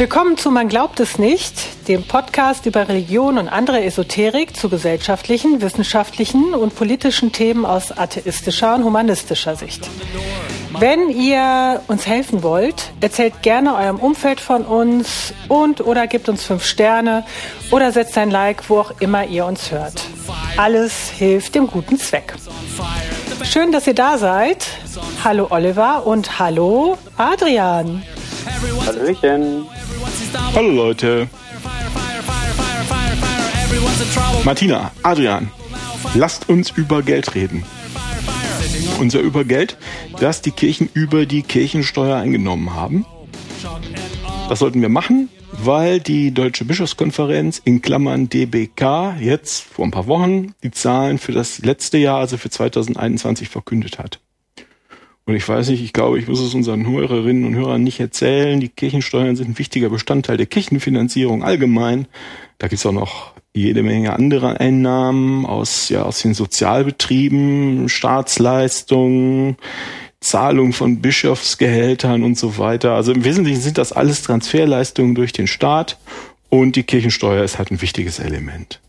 Willkommen zu Man glaubt es nicht, dem Podcast über Religion und andere Esoterik zu gesellschaftlichen, wissenschaftlichen und politischen Themen aus atheistischer und humanistischer Sicht. Wenn ihr uns helfen wollt, erzählt gerne eurem Umfeld von uns und oder gebt uns fünf Sterne oder setzt ein Like, wo auch immer ihr uns hört. Alles hilft dem guten Zweck. Schön, dass ihr da seid. Hallo Oliver und hallo Adrian. Hallöchen. Hallo Leute. Martina, Adrian, lasst uns über Geld reden. Unser über Geld, das die Kirchen über die Kirchensteuer eingenommen haben. Das sollten wir machen, weil die Deutsche Bischofskonferenz in Klammern DBK jetzt vor ein paar Wochen die Zahlen für das letzte Jahr, also für 2021, verkündet hat. Und ich weiß nicht, ich glaube, ich muss es unseren Hörerinnen und Hörern nicht erzählen. Die Kirchensteuern sind ein wichtiger Bestandteil der Kirchenfinanzierung allgemein. Da gibt's auch noch jede Menge andere Einnahmen aus, ja, aus den Sozialbetrieben, Staatsleistungen, Zahlung von Bischofsgehältern und so weiter. Also im Wesentlichen sind das alles Transferleistungen durch den Staat und die Kirchensteuer ist halt ein wichtiges Element.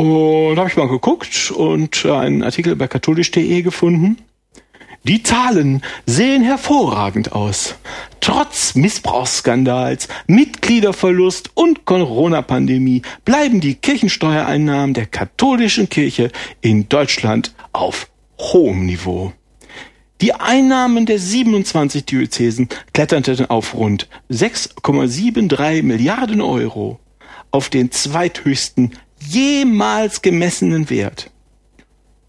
Und habe ich mal geguckt und einen Artikel bei katholisch.de gefunden. Die Zahlen sehen hervorragend aus. Trotz Missbrauchsskandals, Mitgliederverlust und Corona-Pandemie bleiben die Kirchensteuereinnahmen der katholischen Kirche in Deutschland auf hohem Niveau. Die Einnahmen der 27 Diözesen kletterten auf rund 6,73 Milliarden Euro auf den zweithöchsten jemals gemessenen Wert.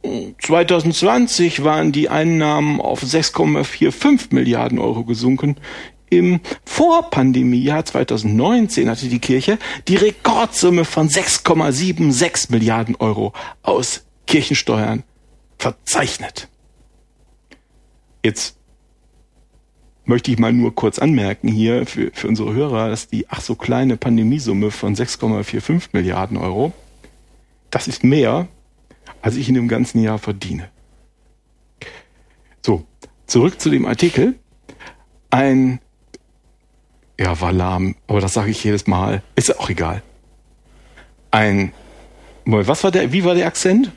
2020 waren die Einnahmen auf 6,45 Milliarden Euro gesunken. Im Vorpandemiejahr 2019 hatte die Kirche die Rekordsumme von 6,76 Milliarden Euro aus Kirchensteuern verzeichnet. Jetzt möchte ich mal nur kurz anmerken hier für, für unsere Hörer, dass die ach so kleine Pandemiesumme von 6,45 Milliarden Euro, das ist mehr, als ich in dem ganzen Jahr verdiene. So, zurück zu dem Artikel. Ein, ja, war lahm, aber das sage ich jedes Mal, ist auch egal. Ein, was war der, wie war der Akzent?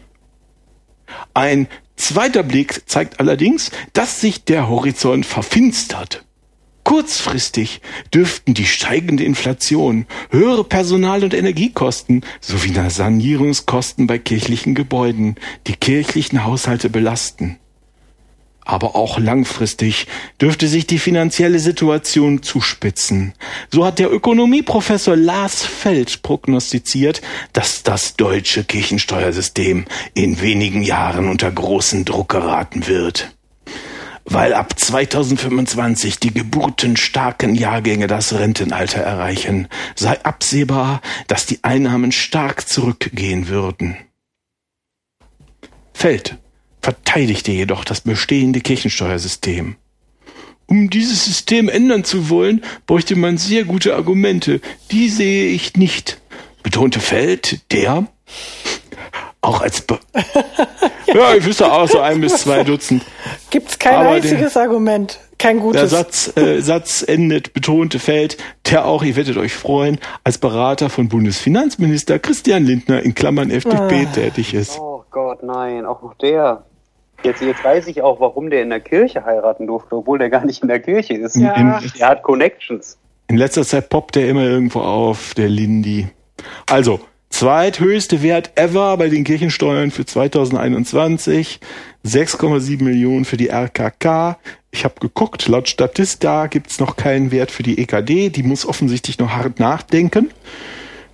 Ein Zweiter Blick zeigt allerdings, dass sich der Horizont verfinstert. Kurzfristig dürften die steigende Inflation, höhere Personal- und Energiekosten sowie Sanierungskosten bei kirchlichen Gebäuden die kirchlichen Haushalte belasten. Aber auch langfristig dürfte sich die finanzielle Situation zuspitzen. So hat der Ökonomieprofessor Lars Feld prognostiziert, dass das deutsche Kirchensteuersystem in wenigen Jahren unter großen Druck geraten wird. Weil ab 2025 die geburtenstarken Jahrgänge das Rentenalter erreichen, sei absehbar, dass die Einnahmen stark zurückgehen würden. Feld verteidigte jedoch das bestehende Kirchensteuersystem. Um dieses System ändern zu wollen, bräuchte man sehr gute Argumente. Die sehe ich nicht, betonte Feld, der auch als Be ja. ja, ich wüsste auch so ein bis zwei Dutzend. Gibt's kein Aber einziges der, Argument, kein gutes. Der Satz, äh, Satz endet, betonte Feld, der auch, ihr werdet euch freuen, als Berater von Bundesfinanzminister Christian Lindner in Klammern FDP ah. tätig ist. Oh Gott, nein, auch noch der. Jetzt, jetzt weiß ich auch, warum der in der Kirche heiraten durfte, obwohl der gar nicht in der Kirche ist. Ja. In, er hat Connections. In letzter Zeit poppt der immer irgendwo auf, der Lindy. Also, zweithöchste Wert ever bei den Kirchensteuern für 2021. 6,7 Millionen für die RKK. Ich habe geguckt, laut Statista gibt's noch keinen Wert für die EKD. Die muss offensichtlich noch hart nachdenken.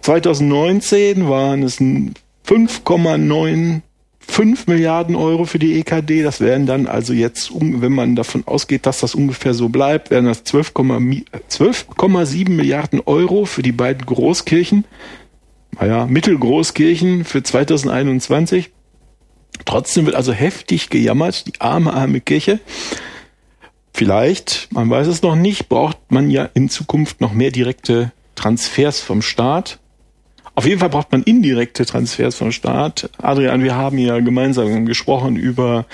2019 waren es 5,9 5 Milliarden Euro für die EKD. Das wären dann also jetzt, wenn man davon ausgeht, dass das ungefähr so bleibt, wären das 12,7 12 Milliarden Euro für die beiden Großkirchen. Naja, Mittelgroßkirchen für 2021. Trotzdem wird also heftig gejammert, die arme, arme Kirche. Vielleicht, man weiß es noch nicht, braucht man ja in Zukunft noch mehr direkte Transfers vom Staat. Auf jeden Fall braucht man indirekte Transfers vom Staat. Adrian, wir haben ja gemeinsam gesprochen über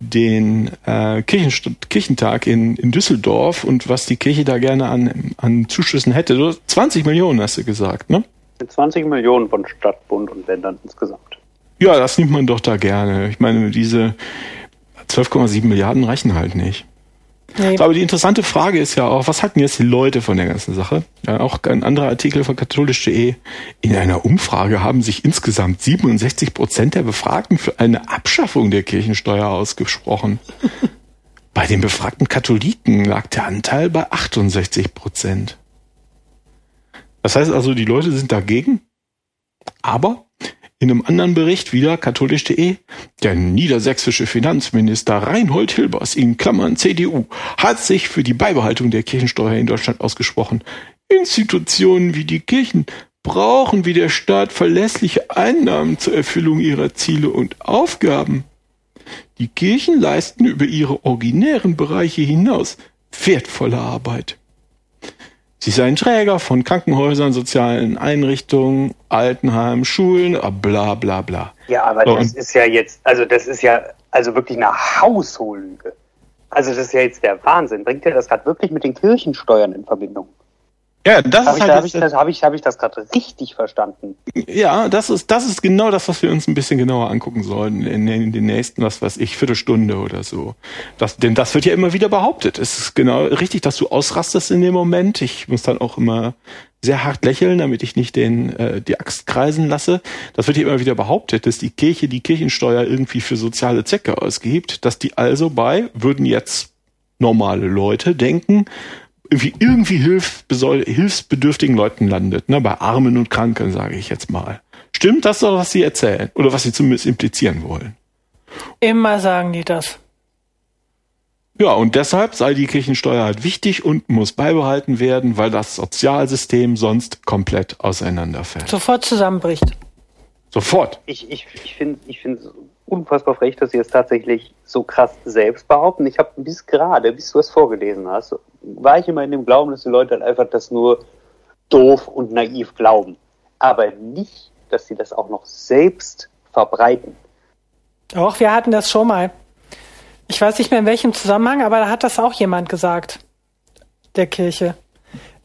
den äh, Kirchen, Kirchentag in, in Düsseldorf und was die Kirche da gerne an, an Zuschüssen hätte. Du 20 Millionen hast du gesagt, ne? 20 Millionen von Stadt, Bund und Ländern insgesamt. Ja, das nimmt man doch da gerne. Ich meine, diese 12,7 Milliarden reichen halt nicht. Nee. Aber die interessante Frage ist ja auch, was halten jetzt die Leute von der ganzen Sache? Ja, auch ein anderer Artikel von katholisch.de. In einer Umfrage haben sich insgesamt 67 Prozent der Befragten für eine Abschaffung der Kirchensteuer ausgesprochen. bei den befragten Katholiken lag der Anteil bei 68 Prozent. Das heißt also, die Leute sind dagegen, aber in einem anderen Bericht wieder katholisch.de, der niedersächsische Finanzminister Reinhold Hilbers in Klammern CDU hat sich für die Beibehaltung der Kirchensteuer in Deutschland ausgesprochen. Institutionen wie die Kirchen brauchen wie der Staat verlässliche Einnahmen zur Erfüllung ihrer Ziele und Aufgaben. Die Kirchen leisten über ihre originären Bereiche hinaus wertvolle Arbeit. Sie seien Träger von Krankenhäusern, sozialen Einrichtungen, Altenheimen, Schulen, bla bla bla. Ja, aber so, das ist ja jetzt, also das ist ja also wirklich eine Haushollüge. Also das ist ja jetzt der Wahnsinn. Bringt ihr das gerade wirklich mit den Kirchensteuern in Verbindung? Ja, das hab ist ich, halt. Habe ich das, hab ich, hab ich das gerade richtig verstanden? Ja, das ist, das ist genau das, was wir uns ein bisschen genauer angucken sollen in, in den nächsten, was weiß ich, Viertelstunde oder so. Das, denn das wird ja immer wieder behauptet. Es ist genau richtig, dass du ausrastest in dem Moment. Ich muss dann auch immer sehr hart lächeln, damit ich nicht den äh, die Axt kreisen lasse. Das wird ja immer wieder behauptet, dass die Kirche die Kirchensteuer irgendwie für soziale Zwecke ausgibt, dass die also bei würden jetzt normale Leute denken, irgendwie, irgendwie hilf, hilfsbedürftigen Leuten landet, ne? bei Armen und Kranken, sage ich jetzt mal. Stimmt das doch, was sie erzählen? Oder was sie zumindest implizieren wollen? Immer sagen die das. Ja, und deshalb sei die Kirchensteuer halt wichtig und muss beibehalten werden, weil das Sozialsystem sonst komplett auseinanderfällt. Sofort zusammenbricht. Sofort. Ich, ich, ich finde ich finde unfassbar frech, dass sie es tatsächlich so krass selbst behaupten. Ich habe bis gerade, bis du es vorgelesen hast, war ich immer in dem Glauben, dass die Leute halt einfach das nur doof und naiv glauben. Aber nicht, dass sie das auch noch selbst verbreiten. Auch wir hatten das schon mal. Ich weiß nicht mehr in welchem Zusammenhang, aber da hat das auch jemand gesagt. Der Kirche.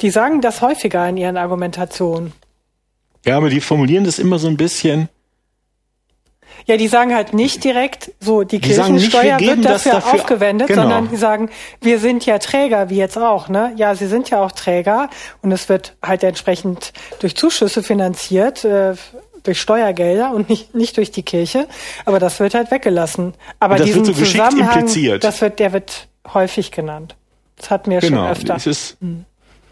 Die sagen das häufiger in ihren Argumentationen. Ja, aber die formulieren das immer so ein bisschen ja, die sagen halt nicht direkt, so die, die Kirchensteuer nicht, wird dafür, dafür aufgewendet, genau. sondern die sagen, wir sind ja Träger, wie jetzt auch, ne? Ja, sie sind ja auch Träger und es wird halt entsprechend durch Zuschüsse finanziert, äh, durch Steuergelder und nicht, nicht durch die Kirche. Aber das wird halt weggelassen. Aber das diesen wird so Zusammenhang, impliziert. das wird, der wird häufig genannt. Das hatten wir genau. schon öfter. Es ist, hm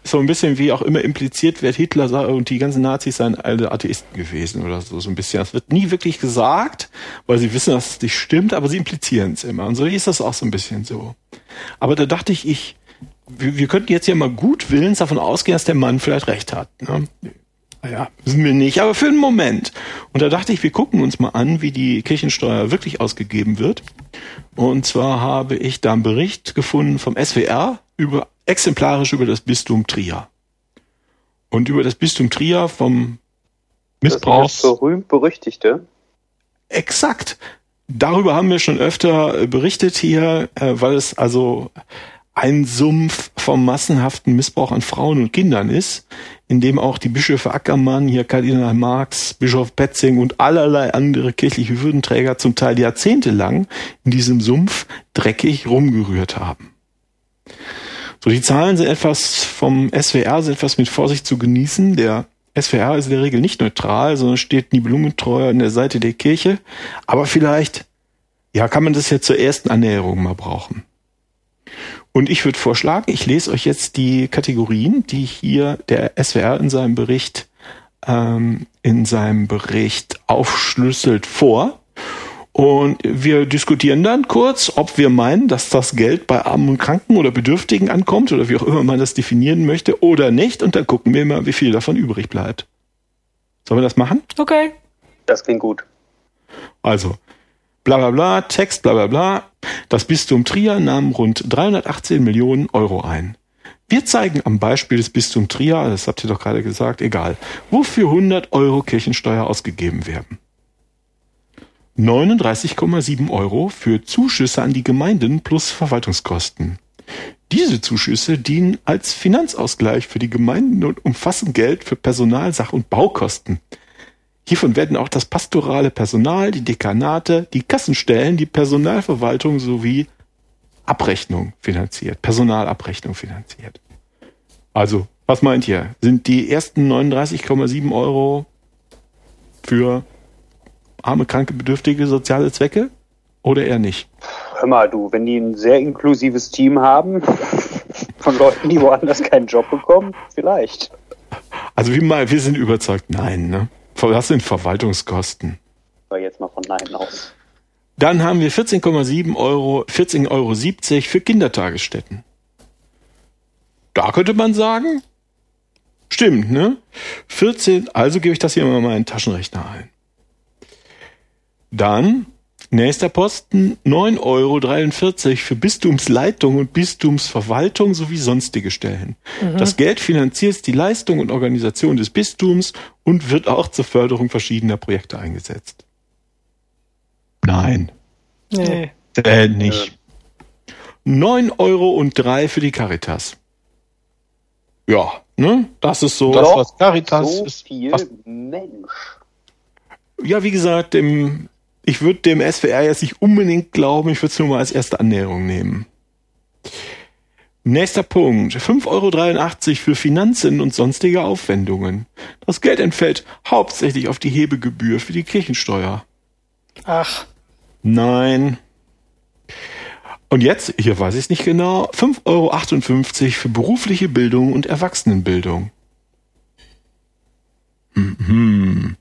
so ein bisschen wie auch immer impliziert wird, Hitler und die ganzen Nazis seien alle Atheisten gewesen oder so, so ein bisschen. Das wird nie wirklich gesagt, weil sie wissen, dass es nicht stimmt, aber sie implizieren es immer. Und so ist das auch so ein bisschen so. Aber da dachte ich, ich, wir, wir könnten jetzt ja mal gut willens davon ausgehen, dass der Mann vielleicht recht hat. Ne? Naja, wissen wir nicht, aber für einen Moment. Und da dachte ich, wir gucken uns mal an, wie die Kirchensteuer wirklich ausgegeben wird. Und zwar habe ich da einen Bericht gefunden vom SWR über exemplarisch über das Bistum Trier. Und über das Bistum Trier vom Missbrauchs... Das berühmt berüchtigte. Exakt. Darüber haben wir schon öfter äh, berichtet hier, äh, weil es also ein Sumpf vom massenhaften Missbrauch an Frauen und Kindern ist, in dem auch die Bischöfe Ackermann, hier Kardinal Marx, Bischof Petzing und allerlei andere kirchliche Würdenträger zum Teil jahrzehntelang in diesem Sumpf dreckig rumgerührt haben. So, die Zahlen sind etwas vom SWR, sind etwas mit Vorsicht zu genießen. Der SWR ist in der Regel nicht neutral, sondern steht nibelungentreu an der Seite der Kirche. Aber vielleicht, ja, kann man das ja zur ersten Annäherung mal brauchen. Und ich würde vorschlagen, ich lese euch jetzt die Kategorien, die hier der SWR in seinem Bericht ähm, in seinem Bericht aufschlüsselt vor. Und wir diskutieren dann kurz, ob wir meinen, dass das Geld bei Armen und Kranken oder Bedürftigen ankommt oder wie auch immer man das definieren möchte oder nicht. Und dann gucken wir mal, wie viel davon übrig bleibt. Sollen wir das machen? Okay. Das klingt gut. Also, bla bla bla, Text bla bla bla. Das Bistum Trier nahm rund 318 Millionen Euro ein. Wir zeigen am Beispiel des Bistum Trier, das habt ihr doch gerade gesagt, egal, wofür 100 Euro Kirchensteuer ausgegeben werden. 39,7 Euro für Zuschüsse an die Gemeinden plus Verwaltungskosten. Diese Zuschüsse dienen als Finanzausgleich für die Gemeinden und umfassen Geld für Personal, Sach- und Baukosten. Hiervon werden auch das pastorale Personal, die Dekanate, die Kassenstellen, die Personalverwaltung sowie Abrechnung finanziert, Personalabrechnung finanziert. Also, was meint ihr? Sind die ersten 39,7 Euro für arme, kranke, bedürftige soziale Zwecke oder eher nicht? Hör mal, du, wenn die ein sehr inklusives Team haben, von Leuten, die woanders keinen Job bekommen, vielleicht. Also wie mal, wir sind überzeugt, nein, ne? Das sind Verwaltungskosten. Aber jetzt mal von Nein aus. Dann haben wir 14,7 Euro, 14,70 Euro für Kindertagesstätten. Da könnte man sagen, stimmt, ne? 14, also gebe ich das hier mal in meinen Taschenrechner ein. Dann nächster Posten 9,43 Euro für Bistumsleitung und Bistumsverwaltung sowie sonstige Stellen. Mhm. Das Geld finanziert die Leistung und Organisation des Bistums und wird auch zur Förderung verschiedener Projekte eingesetzt. Nein. Nee. Äh, nicht. 9 Euro und 3 für die Caritas. Ja, ne? Das ist so. Das, was Caritas so ist. Viel was, Mensch. Ja, wie gesagt, dem, ich würde dem SWR jetzt nicht unbedingt glauben, ich würde es nur mal als erste Annäherung nehmen. Nächster Punkt. 5,83 Euro für Finanzen und sonstige Aufwendungen. Das Geld entfällt hauptsächlich auf die Hebegebühr für die Kirchensteuer. Ach. Nein. Und jetzt, hier weiß ich es nicht genau, 5,58 Euro für berufliche Bildung und Erwachsenenbildung. Mhm.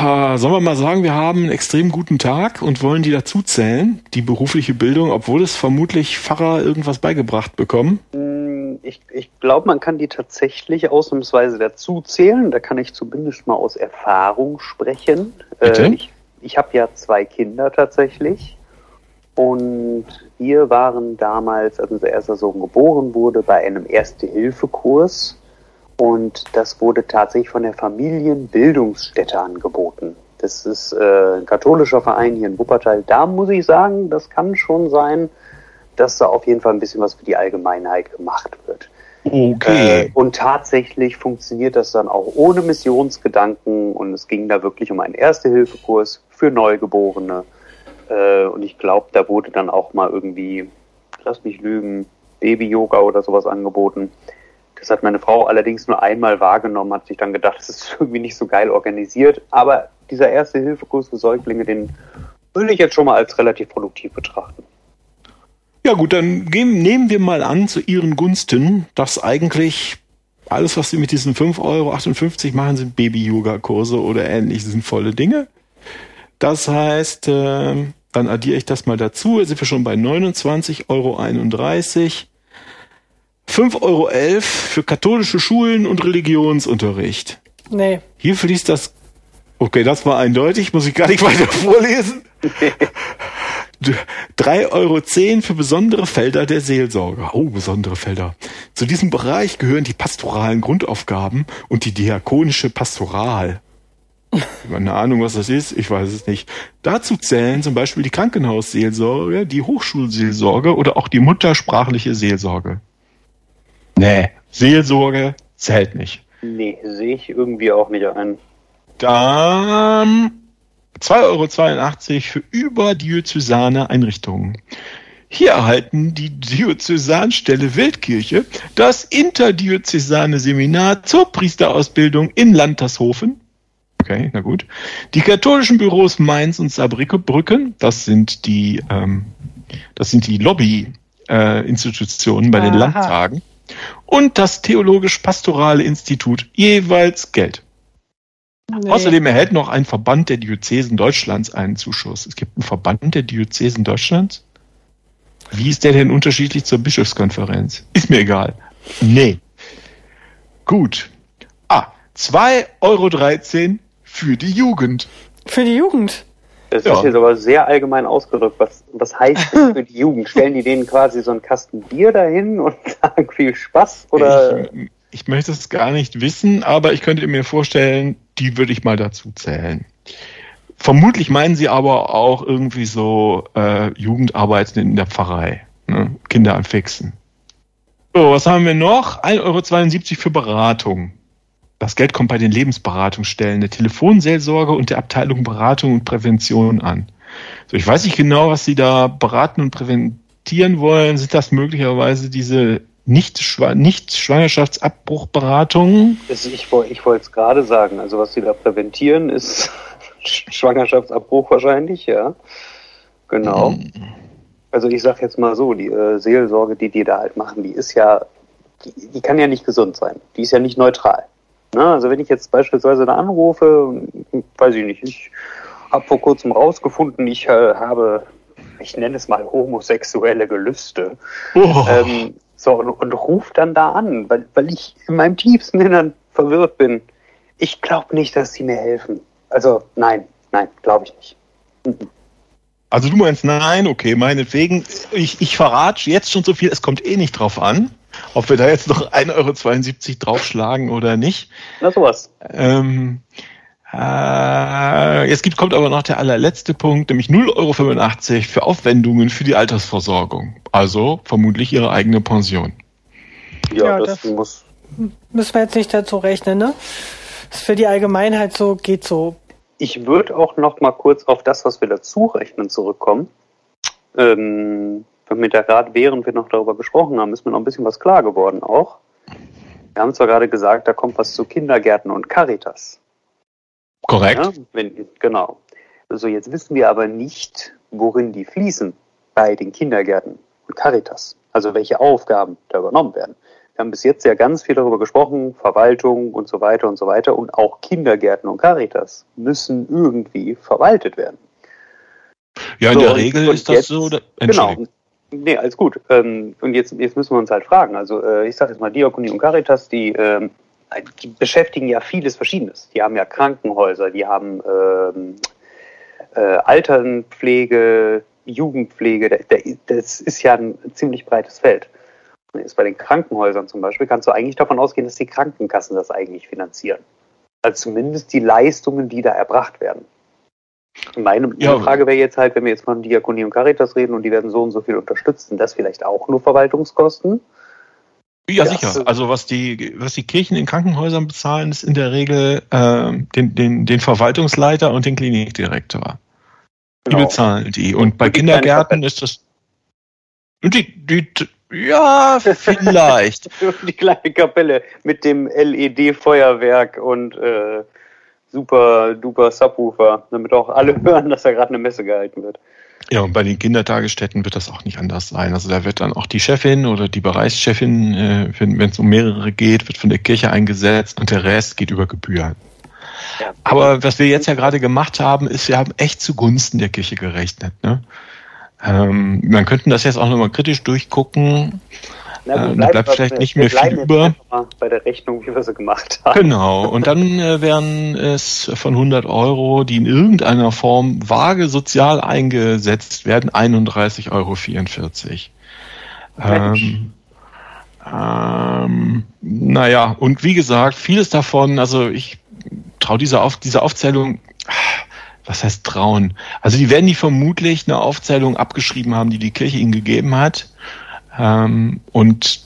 Sollen wir mal sagen, wir haben einen extrem guten Tag und wollen die dazu zählen, die berufliche Bildung, obwohl es vermutlich Pfarrer irgendwas beigebracht bekommen? Hm, ich, ich glaube, man kann die tatsächlich ausnahmsweise dazu zählen. Da kann ich zumindest mal aus Erfahrung sprechen. Bitte? Äh, ich ich habe ja zwei Kinder tatsächlich. Und wir waren damals, als unser erster Sohn geboren wurde, bei einem Erste-Hilfe-Kurs und das wurde tatsächlich von der Familienbildungsstätte angeboten. Das ist äh, ein katholischer Verein hier in Wuppertal. Da muss ich sagen, das kann schon sein, dass da auf jeden Fall ein bisschen was für die Allgemeinheit gemacht wird. Okay. Äh, und tatsächlich funktioniert das dann auch ohne Missionsgedanken und es ging da wirklich um einen Erste-Hilfe-Kurs für Neugeborene. Äh, und ich glaube, da wurde dann auch mal irgendwie, lass mich lügen, Baby-Yoga oder sowas angeboten. Das hat meine Frau allerdings nur einmal wahrgenommen, hat sich dann gedacht, das ist irgendwie nicht so geil organisiert. Aber dieser erste Hilfekurs für Säuglinge, den würde ich jetzt schon mal als relativ produktiv betrachten. Ja gut, dann gehen, nehmen wir mal an zu Ihren Gunsten, dass eigentlich alles, was Sie mit diesen 5,58 Euro machen, sind Baby-Yoga-Kurse oder ähnlich sinnvolle Dinge. Das heißt, äh, dann addiere ich das mal dazu, jetzt sind wir schon bei 29,31 Euro. 5,11 Euro für katholische Schulen und Religionsunterricht. Nee. Hier fließt das. Okay, das war eindeutig, muss ich gar nicht weiter vorlesen. 3,10 Euro für besondere Felder der Seelsorge. Oh, besondere Felder. Zu diesem Bereich gehören die pastoralen Grundaufgaben und die diakonische Pastoral. Eine Ahnung, was das ist, ich weiß es nicht. Dazu zählen zum Beispiel die Krankenhausseelsorge, die Hochschulseelsorge oder auch die muttersprachliche Seelsorge. Nee, Seelsorge zählt nicht. Nee, sehe ich irgendwie auch nicht ein. Dann 2,82 Euro für überdiözesane Einrichtungen. Hier erhalten die Diözesanstelle Weltkirche das interdiözesane Seminar zur Priesterausbildung in Landtashofen. Okay, na gut. Die katholischen Büros Mainz und Saarbrücken, das sind die, ähm, das sind die Lobby-Institutionen äh, bei Aha. den Landtagen und das Theologisch-Pastorale Institut jeweils Geld. Nee. Außerdem erhält noch ein Verband der Diözesen Deutschlands einen Zuschuss. Es gibt einen Verband der Diözesen Deutschlands. Wie ist der denn unterschiedlich zur Bischofskonferenz? Ist mir egal. Nee. Gut. Ah, 2,13 Euro für die Jugend. Für die Jugend? Das ja. ist jetzt aber sehr allgemein ausgedrückt. Was, was heißt das für die Jugend? Stellen die denen quasi so einen Kasten Bier dahin und sagen viel Spaß? Oder? Ich, ich möchte es gar nicht wissen, aber ich könnte mir vorstellen, die würde ich mal dazu zählen. vermutlich meinen sie aber auch irgendwie so äh, Jugendarbeit in der Pfarrei. Ne? Kinder am Fixen. So, was haben wir noch? 1,72 Euro für Beratung. Das Geld kommt bei den Lebensberatungsstellen der Telefonseelsorge und der Abteilung Beratung und Prävention an. So, ich weiß nicht genau, was Sie da beraten und präventieren wollen. Sind das möglicherweise diese nicht, nicht Schwangerschaftsabbruchberatungen? Ich, ich wollte es gerade sagen. Also was Sie da präventieren, ist Schwangerschaftsabbruch wahrscheinlich, ja. Genau. Mhm. Also ich sage jetzt mal so, die äh, Seelsorge, die die da halt machen, die ist ja, die, die kann ja nicht gesund sein. Die ist ja nicht neutral. Ne? Also wenn ich jetzt beispielsweise da anrufe, weiß ich nicht, ich habe vor kurzem rausgefunden, ich äh, habe, ich nenne es mal homosexuelle Gelüste. Oh. Ähm, so, und, und ruf dann da an, weil, weil ich in meinem tiefsten Innern verwirrt bin. Ich glaube nicht, dass sie mir helfen. Also nein, nein, glaube ich nicht. Mhm. Also du meinst nein, okay, meinetwegen. Ich, ich verrate jetzt schon so viel, es kommt eh nicht drauf an, ob wir da jetzt noch 1,72 Euro draufschlagen oder nicht. Na sowas. Ähm, äh, jetzt gibt, kommt aber noch der allerletzte Punkt, nämlich 0,85 Euro für Aufwendungen für die Altersversorgung. Also vermutlich Ihre eigene Pension. Ja, ja das, das, muss. Müssen wir jetzt nicht dazu rechnen, ne? Das ist für die Allgemeinheit so, geht so. Ich würde auch noch mal kurz auf das, was wir dazu rechnen, zurückkommen. Ähm, mit der Rat, während wir noch darüber gesprochen haben, ist mir noch ein bisschen was klar geworden auch. Wir haben zwar gerade gesagt, da kommt was zu Kindergärten und Caritas. Korrekt. Ja, wenn, genau. Also jetzt wissen wir aber nicht, worin die fließen bei den Kindergärten und Caritas. Also welche Aufgaben da übernommen werden. Wir haben bis jetzt ja ganz viel darüber gesprochen, Verwaltung und so weiter und so weiter. Und auch Kindergärten und Caritas müssen irgendwie verwaltet werden. Ja, in so, der Regel ist das jetzt, so. Genau. Nee, alles gut. Ähm, und jetzt, jetzt müssen wir uns halt fragen. Also äh, ich sage jetzt mal, Diakonie und Caritas, die ähm, die beschäftigen ja vieles Verschiedenes. Die haben ja Krankenhäuser, die haben ähm, äh, Alternpflege, Jugendpflege. Das ist ja ein ziemlich breites Feld. Jetzt bei den Krankenhäusern zum Beispiel kannst du eigentlich davon ausgehen, dass die Krankenkassen das eigentlich finanzieren. Also zumindest die Leistungen, die da erbracht werden. Meine, ja. Frage wäre jetzt halt, wenn wir jetzt von Diakonie und Caritas reden und die werden so und so viel unterstützt, sind das vielleicht auch nur Verwaltungskosten? Ja, sicher. Also was die, was die Kirchen in Krankenhäusern bezahlen, ist in der Regel äh, den, den, den Verwaltungsleiter und den Klinikdirektor. Genau. Die bezahlen die. Und bei und Kindergärten ist das. Und die, die, ja, vielleicht. die kleine Kapelle mit dem LED-Feuerwerk und äh, super duper Subwoofer, damit auch alle hören, dass da gerade eine Messe gehalten wird. Ja, und bei den Kindertagesstätten wird das auch nicht anders sein. Also da wird dann auch die Chefin oder die Bereichschefin, äh, wenn es um mehrere geht, wird von der Kirche eingesetzt und der Rest geht über Gebühren. Ja. Aber was wir jetzt ja gerade gemacht haben, ist, wir haben echt zugunsten der Kirche gerechnet. Ne? Ähm, man könnte das jetzt auch nochmal kritisch durchgucken. Na, äh, da bleibt vielleicht nicht mehr viel über. Bei der Rechnung, wie wir sie gemacht haben. Genau. Und dann äh, wären es von 100 Euro, die in irgendeiner Form vage sozial eingesetzt werden, 31,44 Euro. Ähm, ähm, naja, und wie gesagt, vieles davon, also ich traue dieser, Auf, dieser Aufzählung, was heißt trauen? Also die werden die vermutlich eine Aufzählung abgeschrieben haben, die die Kirche ihnen gegeben hat. Ähm, und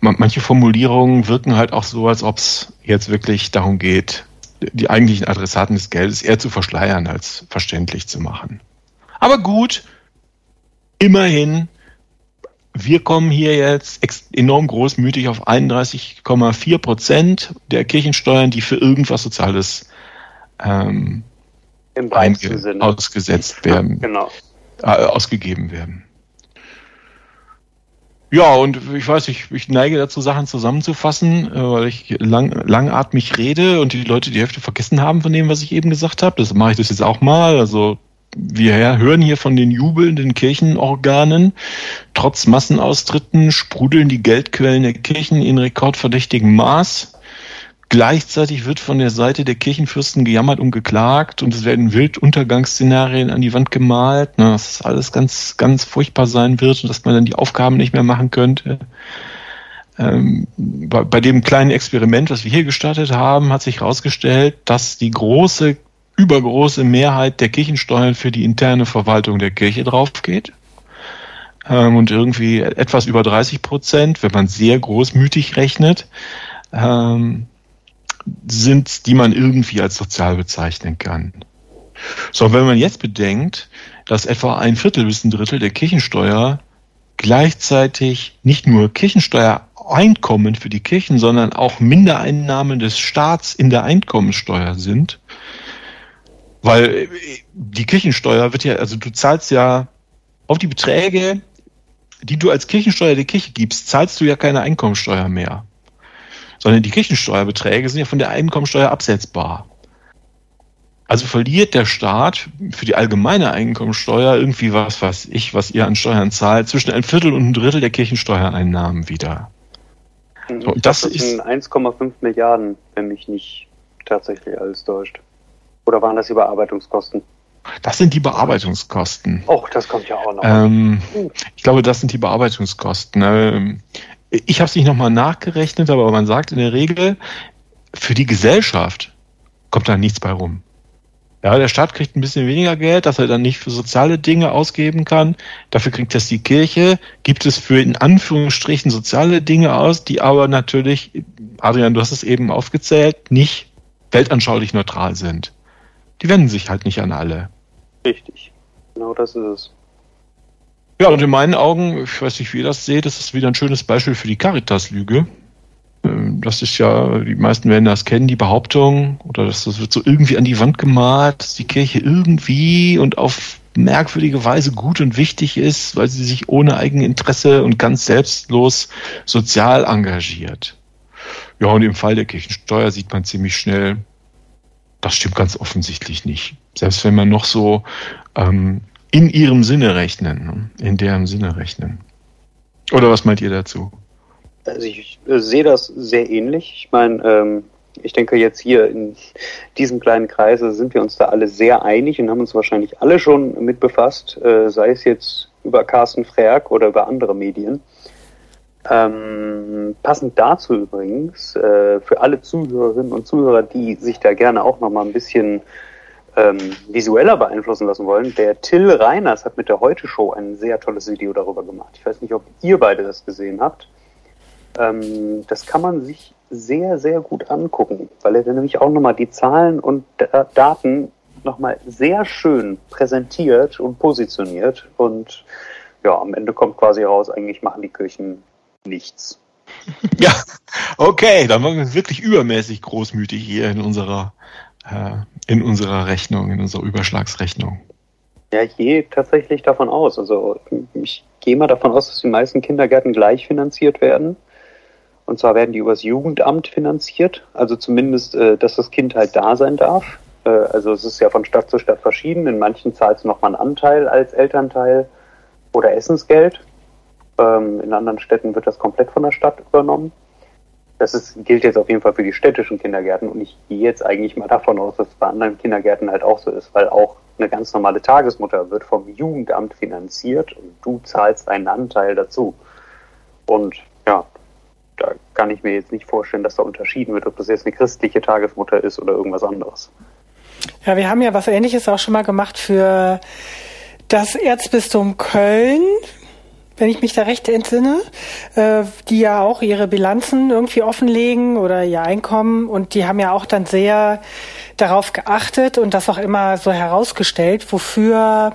manche Formulierungen wirken halt auch so, als ob es jetzt wirklich darum geht, die eigentlichen Adressaten des Geldes eher zu verschleiern als verständlich zu machen. Aber gut, immerhin, wir kommen hier jetzt enorm großmütig auf 31,4 Prozent der Kirchensteuern, die für irgendwas Soziales ähm, Im ausgesetzt werden, genau. äh, ausgegeben werden. Ja, und ich weiß, ich, ich neige dazu, Sachen zusammenzufassen, äh, weil ich lang, langatmig rede und die Leute die Hälfte vergessen haben von dem, was ich eben gesagt habe. Das mache ich das jetzt auch mal. Also wir hören hier von den jubelnden Kirchenorganen. Trotz Massenaustritten sprudeln die Geldquellen der Kirchen in rekordverdächtigem Maß. Gleichzeitig wird von der Seite der Kirchenfürsten gejammert und geklagt und es werden Wilduntergangsszenarien an die Wand gemalt, ne, dass das alles ganz, ganz furchtbar sein wird und dass man dann die Aufgaben nicht mehr machen könnte. Ähm, bei, bei dem kleinen Experiment, was wir hier gestartet haben, hat sich herausgestellt, dass die große übergroße Mehrheit der Kirchensteuern für die interne Verwaltung der Kirche draufgeht. Ähm, und irgendwie etwas über 30 Prozent, wenn man sehr großmütig rechnet, ähm, sind, die man irgendwie als sozial bezeichnen kann. So, wenn man jetzt bedenkt, dass etwa ein Viertel bis ein Drittel der Kirchensteuer gleichzeitig nicht nur Kirchensteuereinkommen für die Kirchen, sondern auch Mindereinnahmen des Staats in der Einkommensteuer sind, weil äh, die Kirchensteuer wird ja, also du zahlst ja auf die Beträge, die du als Kirchensteuer der Kirche gibst, zahlst du ja keine Einkommensteuer mehr. Sondern die Kirchensteuerbeträge sind ja von der Einkommensteuer absetzbar. Also verliert der Staat für die allgemeine Einkommensteuer irgendwie was, was ich, was ihr an Steuern zahlt, zwischen ein Viertel und ein Drittel der Kirchensteuereinnahmen wieder. So, und das, das ist 1,5 Milliarden, wenn mich nicht tatsächlich alles täuscht. Oder waren das die Bearbeitungskosten? Das sind die Bearbeitungskosten. Oh, das kommt ja auch noch. Ähm, ich glaube, das sind die Bearbeitungskosten. Ich habe es nicht nochmal nachgerechnet, aber man sagt in der Regel, für die Gesellschaft kommt da nichts bei rum. Ja, der Staat kriegt ein bisschen weniger Geld, das er dann nicht für soziale Dinge ausgeben kann. Dafür kriegt das die Kirche, gibt es für in Anführungsstrichen soziale Dinge aus, die aber natürlich, Adrian, du hast es eben aufgezählt, nicht weltanschaulich neutral sind die wenden sich halt nicht an alle. Richtig. Genau das ist es. Ja, und in meinen Augen, ich weiß nicht, wie ihr das seht, das ist wieder ein schönes Beispiel für die Caritas-Lüge. Ähm, das ist ja, die meisten werden das kennen, die Behauptung, oder das, das wird so irgendwie an die Wand gemalt, dass die Kirche irgendwie und auf merkwürdige Weise gut und wichtig ist, weil sie sich ohne Eigeninteresse und ganz selbstlos sozial engagiert. Ja, und im Fall der Kirchensteuer sieht man ziemlich schnell, das stimmt ganz offensichtlich nicht. Selbst wenn man noch so ähm, in ihrem Sinne rechnen, ne? in deren Sinne rechnen. Oder was meint ihr dazu? Also ich äh, sehe das sehr ähnlich. Ich meine, ähm, ich denke jetzt hier in diesem kleinen Kreise sind wir uns da alle sehr einig und haben uns wahrscheinlich alle schon mit befasst, äh, sei es jetzt über Carsten Frerk oder über andere Medien. Ähm, passend dazu übrigens, äh, für alle Zuhörerinnen und Zuhörer, die sich da gerne auch nochmal ein bisschen ähm, visueller beeinflussen lassen wollen, der Till Reiners hat mit der Heute-Show ein sehr tolles Video darüber gemacht. Ich weiß nicht, ob ihr beide das gesehen habt. Ähm, das kann man sich sehr, sehr gut angucken, weil er nämlich auch nochmal die Zahlen und Daten nochmal sehr schön präsentiert und positioniert und ja, am Ende kommt quasi raus, eigentlich machen die Kirchen nichts. Ja, okay, dann waren wir wirklich übermäßig großmütig hier in unserer, äh, in unserer Rechnung, in unserer Überschlagsrechnung. Ja, ich gehe tatsächlich davon aus. Also ich gehe mal davon aus, dass die meisten Kindergärten gleich finanziert werden. Und zwar werden die übers Jugendamt finanziert. Also zumindest, äh, dass das Kind halt da sein darf. Äh, also es ist ja von Stadt zu Stadt verschieden. In manchen zahlst du nochmal einen Anteil als Elternteil oder Essensgeld. Ähm, in anderen Städten wird das komplett von der Stadt übernommen. Das ist, gilt jetzt auf jeden Fall für die städtischen Kindergärten und ich gehe jetzt eigentlich mal davon aus, dass es bei anderen Kindergärten halt auch so ist, weil auch eine ganz normale Tagesmutter wird vom Jugendamt finanziert und du zahlst einen Anteil dazu. Und ja, da kann ich mir jetzt nicht vorstellen, dass da unterschieden wird, ob das jetzt eine christliche Tagesmutter ist oder irgendwas anderes. Ja, wir haben ja was Ähnliches auch schon mal gemacht für das Erzbistum Köln wenn ich mich da recht entsinne, äh, die ja auch ihre Bilanzen irgendwie offenlegen oder ihr Einkommen und die haben ja auch dann sehr darauf geachtet und das auch immer so herausgestellt, wofür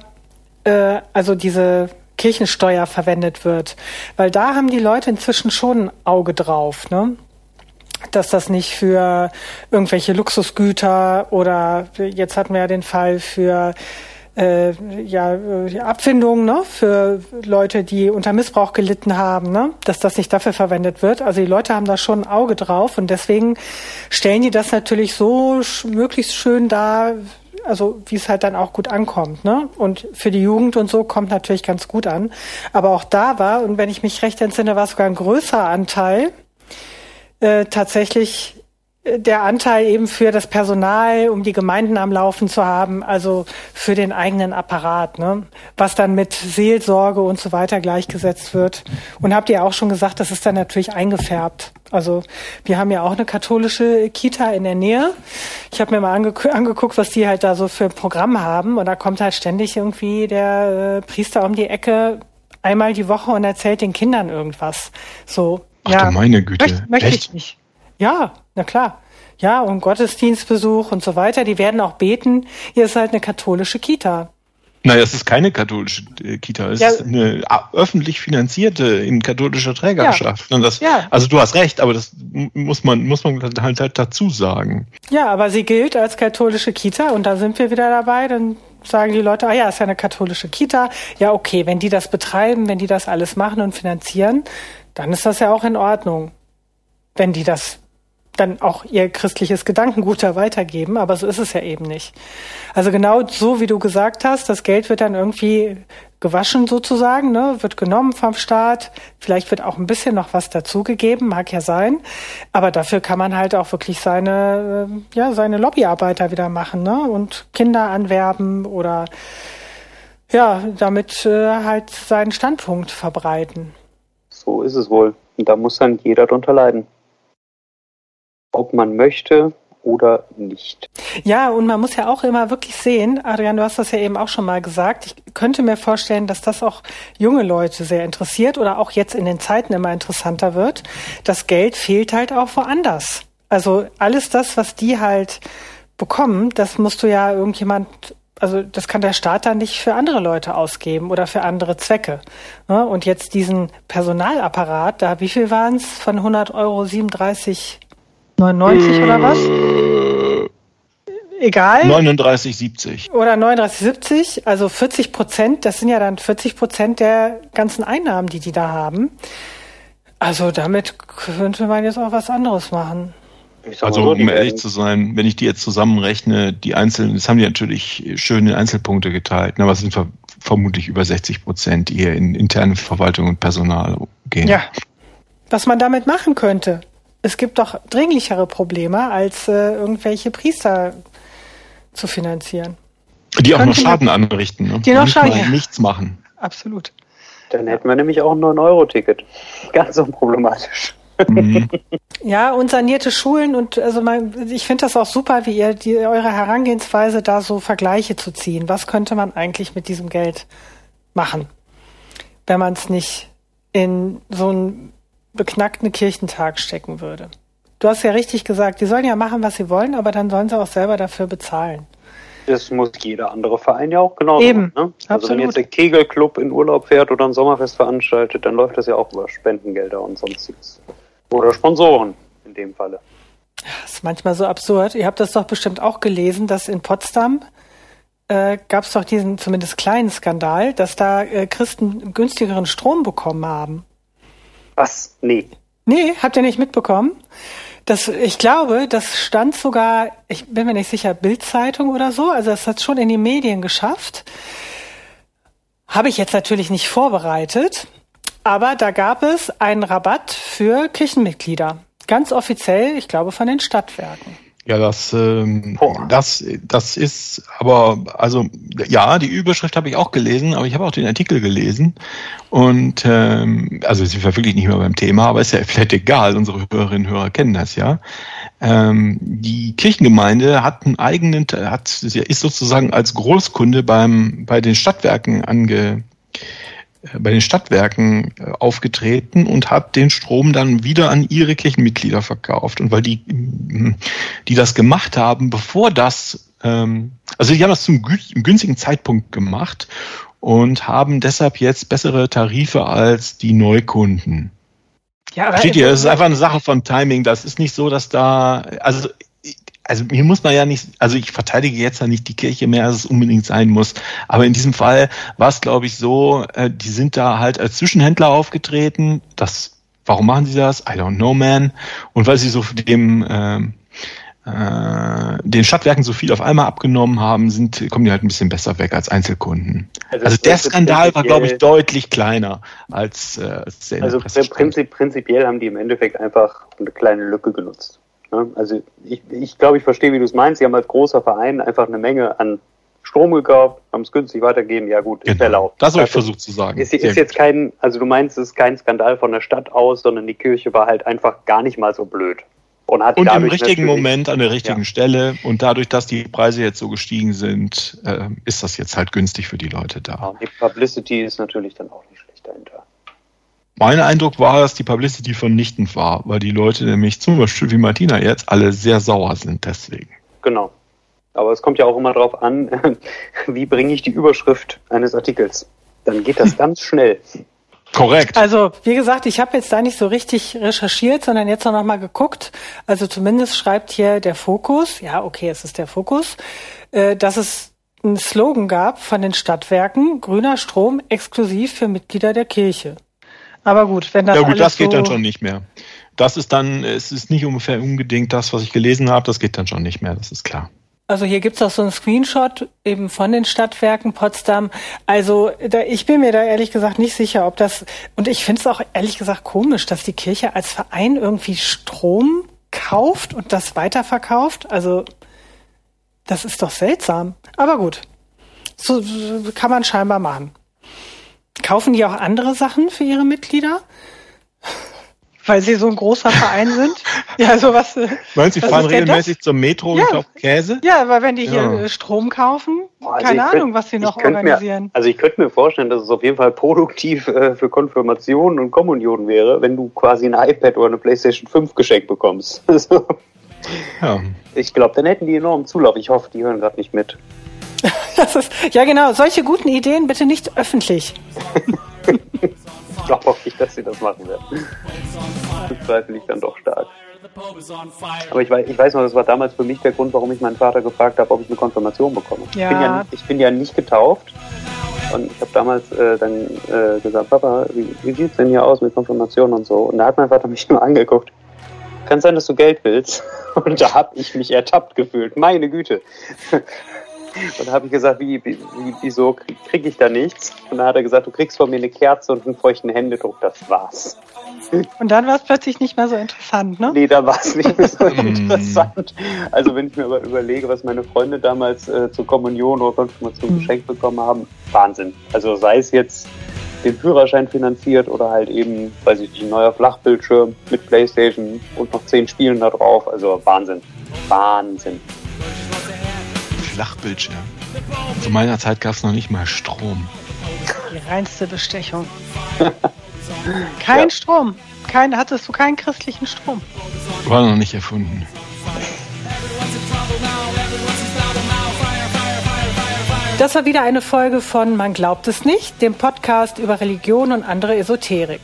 äh, also diese Kirchensteuer verwendet wird. Weil da haben die Leute inzwischen schon ein Auge drauf, ne? dass das nicht für irgendwelche Luxusgüter oder jetzt hatten wir ja den Fall für äh, ja, äh, Abfindungen ne, für Leute, die unter Missbrauch gelitten haben, ne, dass das nicht dafür verwendet wird. Also die Leute haben da schon ein Auge drauf und deswegen stellen die das natürlich so möglichst schön dar, also wie es halt dann auch gut ankommt. Ne? Und für die Jugend und so kommt natürlich ganz gut an. Aber auch da war, und wenn ich mich recht entsinne, war es sogar ein größerer Anteil äh, tatsächlich der Anteil eben für das Personal, um die Gemeinden am Laufen zu haben, also für den eigenen Apparat, ne? was dann mit Seelsorge und so weiter gleichgesetzt wird. Und habt ihr auch schon gesagt, das ist dann natürlich eingefärbt. Also wir haben ja auch eine katholische Kita in der Nähe. Ich habe mir mal ange angeguckt, was die halt da so für ein Programm haben. Und da kommt halt ständig irgendwie der äh, Priester um die Ecke einmal die Woche und erzählt den Kindern irgendwas. So, Ach ja, meine Güte. Möchte, möchte ich nicht. Ja, na klar. Ja, und Gottesdienstbesuch und so weiter. Die werden auch beten. Hier ist halt eine katholische Kita. Naja, es ist keine katholische äh, Kita, es ja. ist eine öffentlich finanzierte in katholischer Trägerschaft. Ja. Das, ja. Also du hast recht, aber das muss man, muss man halt, halt dazu sagen. Ja, aber sie gilt als katholische Kita und da sind wir wieder dabei, dann sagen die Leute, ah ja, ist ja eine katholische Kita. Ja, okay, wenn die das betreiben, wenn die das alles machen und finanzieren, dann ist das ja auch in Ordnung. Wenn die das dann auch ihr christliches Gedankengut da weitergeben, aber so ist es ja eben nicht. Also genau so, wie du gesagt hast, das Geld wird dann irgendwie gewaschen sozusagen, ne, wird genommen vom Staat, vielleicht wird auch ein bisschen noch was dazugegeben, mag ja sein, aber dafür kann man halt auch wirklich seine, äh, ja, seine Lobbyarbeiter wieder machen, ne, und Kinder anwerben oder ja, damit äh, halt seinen Standpunkt verbreiten. So ist es wohl. Und da muss dann jeder drunter leiden ob man möchte oder nicht. Ja, und man muss ja auch immer wirklich sehen, Adrian, du hast das ja eben auch schon mal gesagt, ich könnte mir vorstellen, dass das auch junge Leute sehr interessiert oder auch jetzt in den Zeiten immer interessanter wird. Das Geld fehlt halt auch woanders. Also alles das, was die halt bekommen, das musst du ja irgendjemand also das kann der Staat dann nicht für andere Leute ausgeben oder für andere Zwecke. Und jetzt diesen Personalapparat, da wie viel waren es von 100 Euro 37 99 oder was? Äh, Egal. 39,70. Oder 39,70, also 40 Prozent, das sind ja dann 40 Prozent der ganzen Einnahmen, die die da haben. Also damit könnte man jetzt auch was anderes machen. Also um ehrlich zu sein, wenn ich die jetzt zusammenrechne, die einzelnen, das haben die natürlich schön in Einzelpunkte geteilt, aber es sind vermutlich über 60 Prozent, die hier in interne Verwaltung und Personal gehen. Ja. Was man damit machen könnte, es gibt doch dringlichere Probleme, als äh, irgendwelche Priester zu finanzieren. Die auch noch Schaden anrichten, ne? Die noch Schaden, ja. nichts machen. Absolut. Dann hätten wir nämlich auch ein 9-Euro-Ticket. Ganz unproblematisch. Mhm. Ja, und sanierte Schulen und also man, ich finde das auch super, wie ihr die, eure Herangehensweise da so Vergleiche zu ziehen. Was könnte man eigentlich mit diesem Geld machen, wenn man es nicht in so ein beknackten Kirchentag stecken würde. Du hast ja richtig gesagt, die sollen ja machen, was sie wollen, aber dann sollen sie auch selber dafür bezahlen. Das muss jeder andere Verein ja auch genauso Eben, machen. Ne? Also wenn jetzt der Kegelclub in Urlaub fährt oder ein Sommerfest veranstaltet, dann läuft das ja auch über Spendengelder und sonstiges. Oder Sponsoren in dem Falle. Das ist manchmal so absurd. Ihr habt das doch bestimmt auch gelesen, dass in Potsdam äh, gab es doch diesen zumindest kleinen Skandal, dass da äh, Christen günstigeren Strom bekommen haben. Was? Nee. Nee, habt ihr nicht mitbekommen? Das, ich glaube, das stand sogar, ich bin mir nicht sicher, Bildzeitung oder so. Also es hat schon in die Medien geschafft. Habe ich jetzt natürlich nicht vorbereitet, aber da gab es einen Rabatt für Kirchenmitglieder. Ganz offiziell, ich glaube, von den Stadtwerken. Ja, das, ähm, das, das ist aber, also ja, die Überschrift habe ich auch gelesen, aber ich habe auch den Artikel gelesen. Und ähm, also sind wir wirklich nicht mehr beim Thema, aber ist ja vielleicht egal, unsere Hörerinnen und Hörer kennen das ja. Ähm, die Kirchengemeinde hat einen eigenen, hat, ist sozusagen als Großkunde beim, bei den Stadtwerken ange, bei den Stadtwerken äh, aufgetreten und hat den Strom dann wieder an ihre Kirchenmitglieder verkauft. Und weil die, hm, die das gemacht haben, bevor das, ähm, also die haben das zum günstigen Zeitpunkt gemacht und haben deshalb jetzt bessere Tarife als die Neukunden. Ja, Versteht ihr? Es ist einfach eine Sache von Timing. Das ist nicht so, dass da, also also mir muss man ja nicht, also ich verteidige jetzt ja nicht die Kirche mehr, als es unbedingt sein muss. Aber in diesem Fall war es, glaube ich, so, äh, die sind da halt als Zwischenhändler aufgetreten. Das, warum machen sie das? I don't know, man. Und weil sie so dem ähm, äh, den Stadtwerken so viel auf einmal abgenommen haben, sind, kommen die halt ein bisschen besser weg als Einzelkunden. Also, also der Skandal war, glaube ich, deutlich kleiner als, äh, als der Also prinzip, prinzipiell haben die im Endeffekt einfach eine kleine Lücke genutzt. Ne? Also ich, ich glaube, ich verstehe, wie du es meinst. Sie haben als großer Verein einfach eine Menge an Strom gekauft, haben es günstig weitergegeben. Ja gut, ist genau. erlaubt. Das habe ich versucht zu sagen. Ist, ist jetzt kein, also du meinst, es ist kein Skandal von der Stadt aus, sondern die Kirche war halt einfach gar nicht mal so blöd. Und, hat und im richtigen Moment an der richtigen ja. Stelle und dadurch, dass die Preise jetzt so gestiegen sind, äh, ist das jetzt halt günstig für die Leute da. Ja, die Publicity ist natürlich dann auch nicht schlecht dahinter. Mein Eindruck war, dass die Publicity vernichtend war, weil die Leute nämlich zum Beispiel wie Martina jetzt alle sehr sauer sind deswegen. Genau. Aber es kommt ja auch immer darauf an, wie bringe ich die Überschrift eines Artikels. Dann geht das ganz schnell. Korrekt. Also, wie gesagt, ich habe jetzt da nicht so richtig recherchiert, sondern jetzt noch mal geguckt. Also zumindest schreibt hier der Fokus, ja, okay, es ist der Fokus, äh, dass es einen Slogan gab von den Stadtwerken, grüner Strom exklusiv für Mitglieder der Kirche. Aber gut, wenn das Ja gut, das geht so dann schon nicht mehr. Das ist dann, es ist nicht ungefähr unbedingt das, was ich gelesen habe, das geht dann schon nicht mehr, das ist klar. Also hier gibt's auch so einen Screenshot eben von den Stadtwerken Potsdam. Also da, ich bin mir da ehrlich gesagt nicht sicher, ob das, und ich finde es auch ehrlich gesagt komisch, dass die Kirche als Verein irgendwie Strom kauft und das weiterverkauft. Also das ist doch seltsam. Aber gut, so kann man scheinbar machen. Kaufen die auch andere Sachen für ihre Mitglieder? Weil sie so ein großer Verein sind? Ja, sowas. Äh, Meinst du, sie fahren regelmäßig zur Metro ja. und kaufen Käse? Ja, weil wenn die hier ja. Äh, Strom kaufen, also keine Ahnung, könnt, was sie noch organisieren. Mir, also ich könnte mir vorstellen, dass es auf jeden Fall produktiv äh, für Konfirmationen und Kommunionen wäre, wenn du quasi ein iPad oder eine Playstation 5 geschenkt bekommst. Also, ja. Ich glaube, dann hätten die enormen Zulauf. Ich hoffe, die hören gerade nicht mit. ist, ja, genau. Solche guten Ideen bitte nicht öffentlich. ich glaube auch nicht, dass sie das machen werden. Das zweifle ich dann doch stark. Aber ich weiß, ich weiß noch, das war damals für mich der Grund, warum ich meinen Vater gefragt habe, ob ich eine Konfirmation bekomme. Ja. Ich, bin ja, ich bin ja nicht getauft. Und ich habe damals äh, dann äh, gesagt, Papa, wie, wie sieht es denn hier aus mit Konfirmation und so? Und da hat mein Vater mich nur angeguckt. Kann sein, dass du Geld willst. Und da habe ich mich ertappt gefühlt. Meine Güte. Und da habe ich gesagt, wie, wie, wieso kriege krieg ich da nichts? Und dann hat er gesagt, du kriegst von mir eine Kerze und einen feuchten Händedruck, das war's. Und dann war es plötzlich nicht mehr so interessant, ne? Nee, da war es nicht mehr so interessant. Also wenn ich mir aber überlege, was meine Freunde damals äh, zur Kommunion oder Konfirmation mhm. geschenkt bekommen haben, Wahnsinn. Also sei es jetzt den Führerschein finanziert oder halt eben, weiß ich nicht, ein neuer Flachbildschirm mit Playstation und noch zehn Spielen da drauf. Also Wahnsinn. Wahnsinn. Flachbildschirm. Zu meiner Zeit gab es noch nicht mal Strom. Die reinste Bestechung. Kein ja. Strom. Kein, hattest du keinen christlichen Strom? War noch nicht erfunden. Das war wieder eine Folge von Man glaubt es nicht, dem Podcast über Religion und andere Esoterik.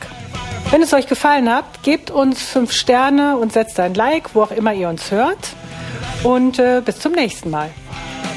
Wenn es euch gefallen hat, gebt uns fünf Sterne und setzt ein Like, wo auch immer ihr uns hört. Und äh, bis zum nächsten Mal.